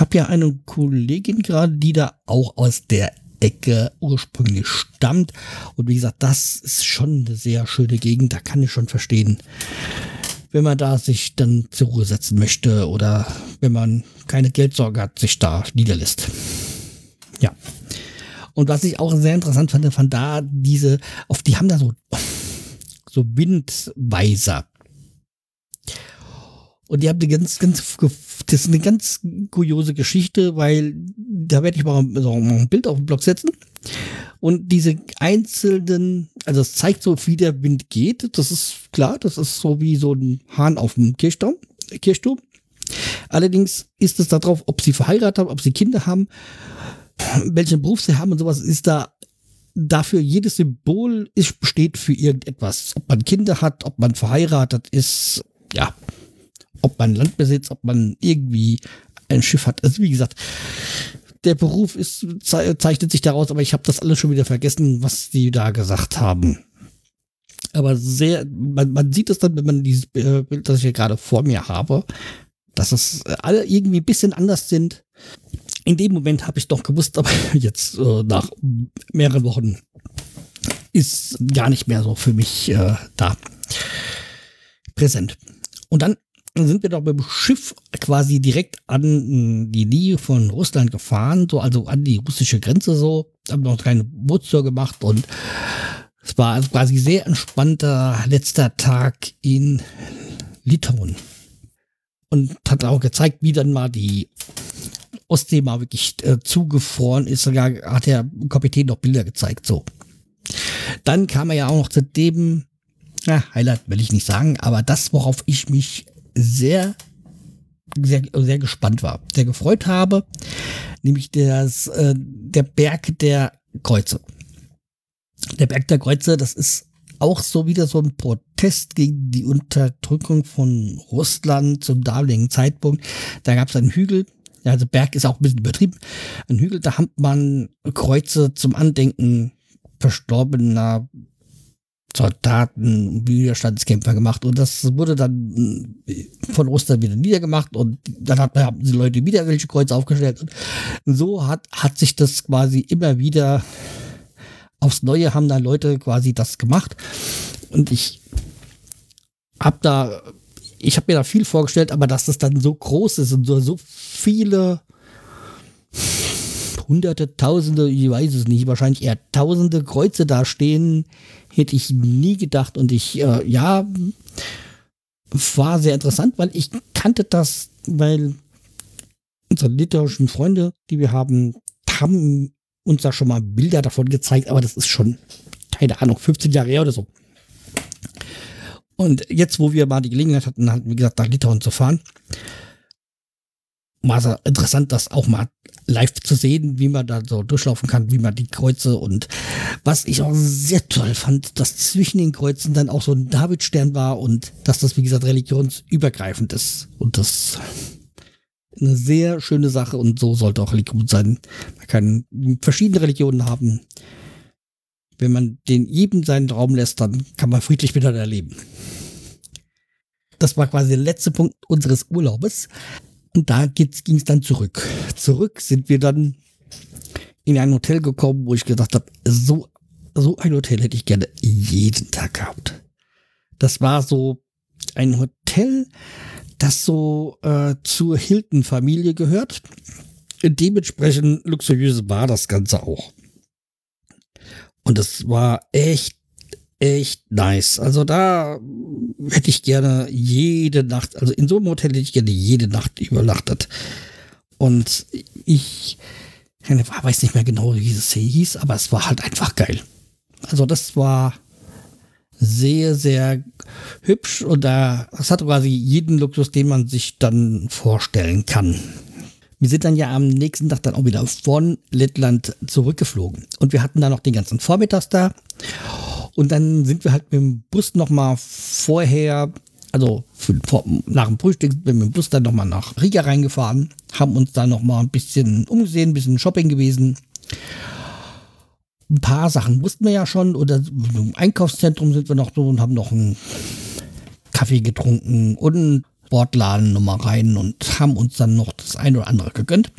habe ja eine Kollegin gerade, die da auch aus der Ecke ursprünglich stammt. Und wie gesagt, das ist schon eine sehr schöne Gegend. Da kann ich schon verstehen, wenn man da sich dann zur Ruhe setzen möchte oder wenn man keine Geldsorge hat, sich da niederlässt. Ja. Und was ich auch sehr interessant fand, fand da diese, auf die haben da so, so Windweiser. Und die haben eine ganz, ganz, das ist eine ganz kuriose Geschichte, weil da werde ich mal so ein Bild auf den Blog setzen. Und diese einzelnen, also es zeigt so, wie der Wind geht. Das ist klar, das ist so wie so ein Hahn auf dem Kirchturm. Kirchturm. Allerdings ist es darauf, ob sie verheiratet haben, ob sie Kinder haben, welchen Beruf sie haben und sowas, ist da dafür jedes Symbol ist, steht für irgendetwas. Ob man Kinder hat, ob man verheiratet ist, ja, ob man Land besitzt, ob man irgendwie ein Schiff hat. Also wie gesagt, der Beruf ist, zeichnet sich daraus, aber ich habe das alles schon wieder vergessen, was die da gesagt haben. Aber sehr, man, man sieht es dann, wenn man dieses Bild, das ich hier gerade vor mir habe, dass es alle irgendwie ein bisschen anders sind. In dem Moment habe ich doch gewusst, aber jetzt äh, nach mehreren Wochen ist gar nicht mehr so für mich äh, da präsent. Und dann sind wir doch mit dem Schiff quasi direkt an die Nähe von Russland gefahren, so also an die russische Grenze so, haben noch keine Bootstour gemacht und es war quasi sehr entspannter letzter Tag in Litauen. Und hat auch gezeigt, wie dann mal die Ostsee mal wirklich äh, zugefroren ist. Sogar hat der Kapitän noch Bilder gezeigt, so. Dann kam er ja auch noch zu dem, na, Highlight will ich nicht sagen, aber das, worauf ich mich sehr, sehr, sehr gespannt war, sehr gefreut habe, nämlich das, äh, der Berg der Kreuze. Der Berg der Kreuze, das ist auch so wieder so ein Protest gegen die Unterdrückung von Russland zum damaligen Zeitpunkt. Da gab es einen Hügel, also Berg ist auch ein bisschen übertrieben, ein Hügel, da hat man Kreuze zum Andenken verstorbener Soldaten, Widerstandskämpfer gemacht. Und das wurde dann äh, von Ostern wieder niedergemacht. Und dann hat, haben die Leute wieder welche Kreuze aufgestellt. Und so hat, hat sich das quasi immer wieder aufs Neue haben dann Leute quasi das gemacht. Und ich hab da, ich habe mir da viel vorgestellt, aber dass das dann so groß ist und so, so viele hunderte, tausende, ich weiß es nicht, wahrscheinlich eher tausende Kreuze da stehen, hätte ich nie gedacht. Und ich, äh, ja, war sehr interessant, weil ich kannte das, weil unsere litauischen Freunde, die wir haben, haben uns da schon mal Bilder davon gezeigt, aber das ist schon, keine Ahnung, 15 Jahre her oder so. Und jetzt, wo wir mal die Gelegenheit hatten, wie gesagt, nach Litauen zu fahren, war es interessant, das auch mal live zu sehen, wie man da so durchlaufen kann, wie man die Kreuze und was ich auch sehr toll fand, dass zwischen den Kreuzen dann auch so ein Davidstern war und dass das, wie gesagt, religionsübergreifend ist und das eine sehr schöne Sache und so sollte auch Religion sein. Man kann verschiedene Religionen haben. Wenn man den jedem seinen Raum lässt, dann kann man friedlich miteinander leben. Das war quasi der letzte Punkt unseres Urlaubes. Da ging es dann zurück. Zurück sind wir dann in ein Hotel gekommen, wo ich gedacht habe, so, so ein Hotel hätte ich gerne jeden Tag gehabt. Das war so ein Hotel, das so äh, zur Hilton-Familie gehört. Dementsprechend luxuriös war das Ganze auch. Und es war echt echt nice. Also da hätte ich gerne jede Nacht, also in so einem Hotel hätte ich gerne jede Nacht übernachtet. Und ich, ich weiß nicht mehr genau, wie es hieß, aber es war halt einfach geil. Also das war sehr, sehr hübsch und da, es hat quasi jeden Luxus, den man sich dann vorstellen kann. Wir sind dann ja am nächsten Tag dann auch wieder von Lettland zurückgeflogen. Und wir hatten dann noch den ganzen Vormittag da. Und dann sind wir halt mit dem Bus nochmal vorher, also vor, nach dem Frühstück, sind wir mit dem Bus dann nochmal nach Riga reingefahren, haben uns dann nochmal ein bisschen umgesehen, ein bisschen Shopping gewesen. Ein paar Sachen wussten wir ja schon, oder im Einkaufszentrum sind wir noch so und haben noch einen Kaffee getrunken und Sportladen nochmal rein und haben uns dann noch das eine oder andere gegönnt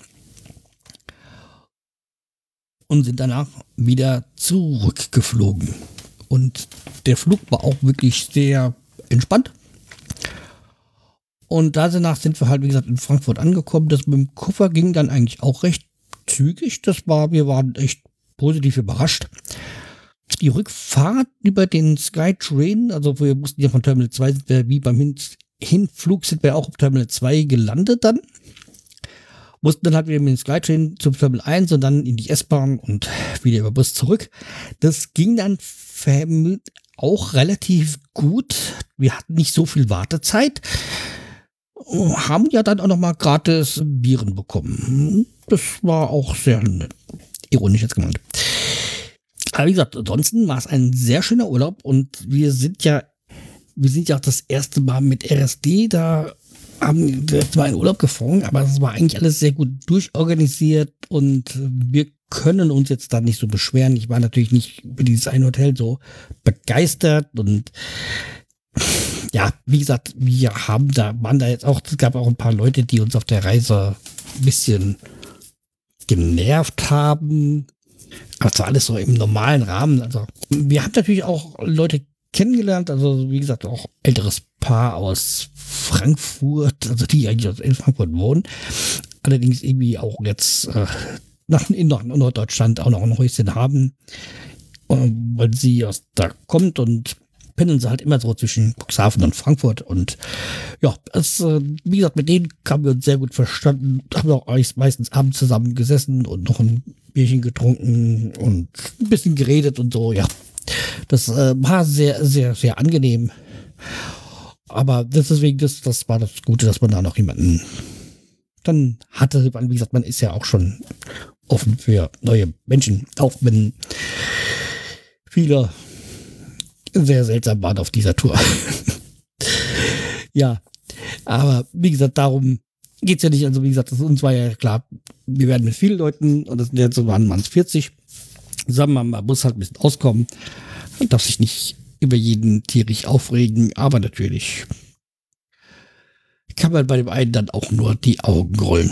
und sind danach wieder zurückgeflogen. Und der Flug war auch wirklich sehr entspannt. Und danach sind wir halt, wie gesagt, in Frankfurt angekommen. Das mit dem Koffer ging dann eigentlich auch recht zügig. Das war, wir waren echt positiv überrascht. Die Rückfahrt über den Skytrain, also wir mussten ja von Terminal 2 sind wir wie beim Hin Hinflug sind wir auch auf Terminal 2 gelandet dann. Mussten dann halt wieder mit dem Skytrain zum Terminal 1 und dann in die S-Bahn und wieder über Bus zurück. Das ging dann auch relativ gut. Wir hatten nicht so viel Wartezeit. Haben ja dann auch noch mal gratis Bieren bekommen. Das war auch sehr ironisch jetzt gemeint. Aber wie gesagt, ansonsten war es ein sehr schöner Urlaub und wir sind ja, wir sind ja auch das erste Mal mit RSD da haben wir zwar in Urlaub geflogen, aber es war eigentlich alles sehr gut durchorganisiert und wir können uns jetzt da nicht so beschweren. Ich war natürlich nicht für dieses eine Hotel so begeistert und ja, wie gesagt, wir haben da, waren da jetzt auch, es gab auch ein paar Leute, die uns auf der Reise ein bisschen genervt haben. Zwar alles so im normalen Rahmen. Also, wir haben natürlich auch Leute kennengelernt, also wie gesagt, auch älteres Paar aus Frankfurt, also die eigentlich in Frankfurt wohnen. Allerdings irgendwie auch jetzt äh, nach, in Norddeutschland auch noch ein Häuschen haben, äh, weil sie aus da kommt und pendeln sie halt immer so zwischen Cuxhaven und Frankfurt und ja, es, äh, wie gesagt, mit denen haben wir uns sehr gut verstanden, haben auch meistens abends zusammen gesessen und noch ein Bierchen getrunken und ein bisschen geredet und so, ja. Das äh, war sehr, sehr, sehr angenehm. Aber deswegen, das, das war das Gute, dass man da noch jemanden dann hatte. Wie gesagt, man ist ja auch schon offen für neue Menschen, auch wenn viele sehr seltsam waren auf dieser Tour. ja, aber wie gesagt, darum geht es ja nicht. Also wie gesagt, das uns war ja klar, wir werden mit vielen Leuten, und das sind jetzt so waren man 40, zusammen, man muss halt ein bisschen auskommen. Man darf sich nicht über jeden tierisch aufregen, aber natürlich kann man bei dem einen dann auch nur die Augen rollen,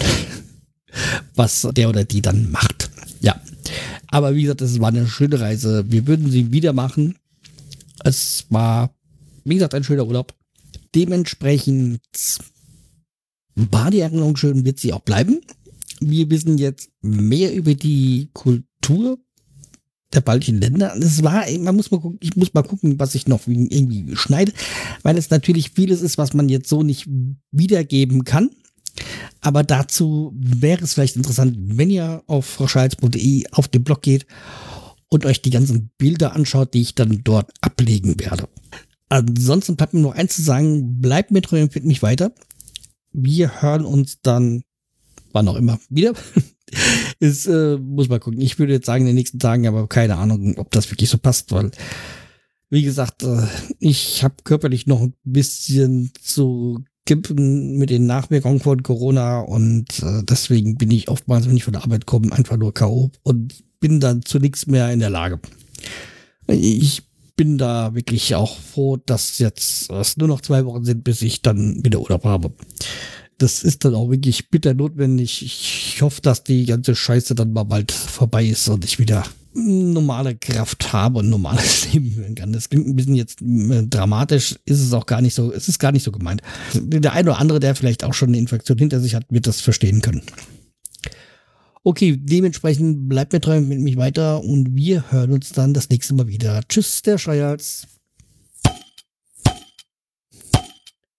was der oder die dann macht. Ja, aber wie gesagt, es war eine schöne Reise. Wir würden sie wieder machen. Es war, wie gesagt, ein schöner Urlaub. Dementsprechend war die Erinnerung schön, wird sie auch bleiben. Wir wissen jetzt mehr über die Kultur der baltischen Länder. Das war, man muss mal gucken, ich muss mal gucken, was ich noch irgendwie schneide, weil es natürlich vieles ist, was man jetzt so nicht wiedergeben kann. Aber dazu wäre es vielleicht interessant, wenn ihr auf frauschalz.de auf den Blog geht und euch die ganzen Bilder anschaut, die ich dann dort ablegen werde. Ansonsten bleibt mir nur eins zu sagen, bleibt mir treu und findet mich weiter. Wir hören uns dann, wann auch immer, wieder. ist, äh, muss man gucken. Ich würde jetzt sagen, in den nächsten Tagen, aber keine Ahnung, ob das wirklich so passt, weil, wie gesagt, äh, ich habe körperlich noch ein bisschen zu mit den Nachwirkungen von Corona und äh, deswegen bin ich oftmals, wenn ich von der Arbeit komme, einfach nur K.O. und bin dann zu nichts mehr in der Lage. Ich bin da wirklich auch froh, dass jetzt es nur noch zwei Wochen sind, bis ich dann wieder Urlaub habe das ist dann auch wirklich bitter notwendig. Ich hoffe, dass die ganze Scheiße dann mal bald vorbei ist und ich wieder normale Kraft habe und normales Leben führen kann. Das klingt ein bisschen jetzt äh, dramatisch, ist es auch gar nicht so, es ist gar nicht so gemeint. Der eine oder andere, der vielleicht auch schon eine Infektion hinter sich hat, wird das verstehen können. Okay, dementsprechend bleibt mir treu mit mich weiter und wir hören uns dann das nächste Mal wieder. Tschüss, der Schreihals.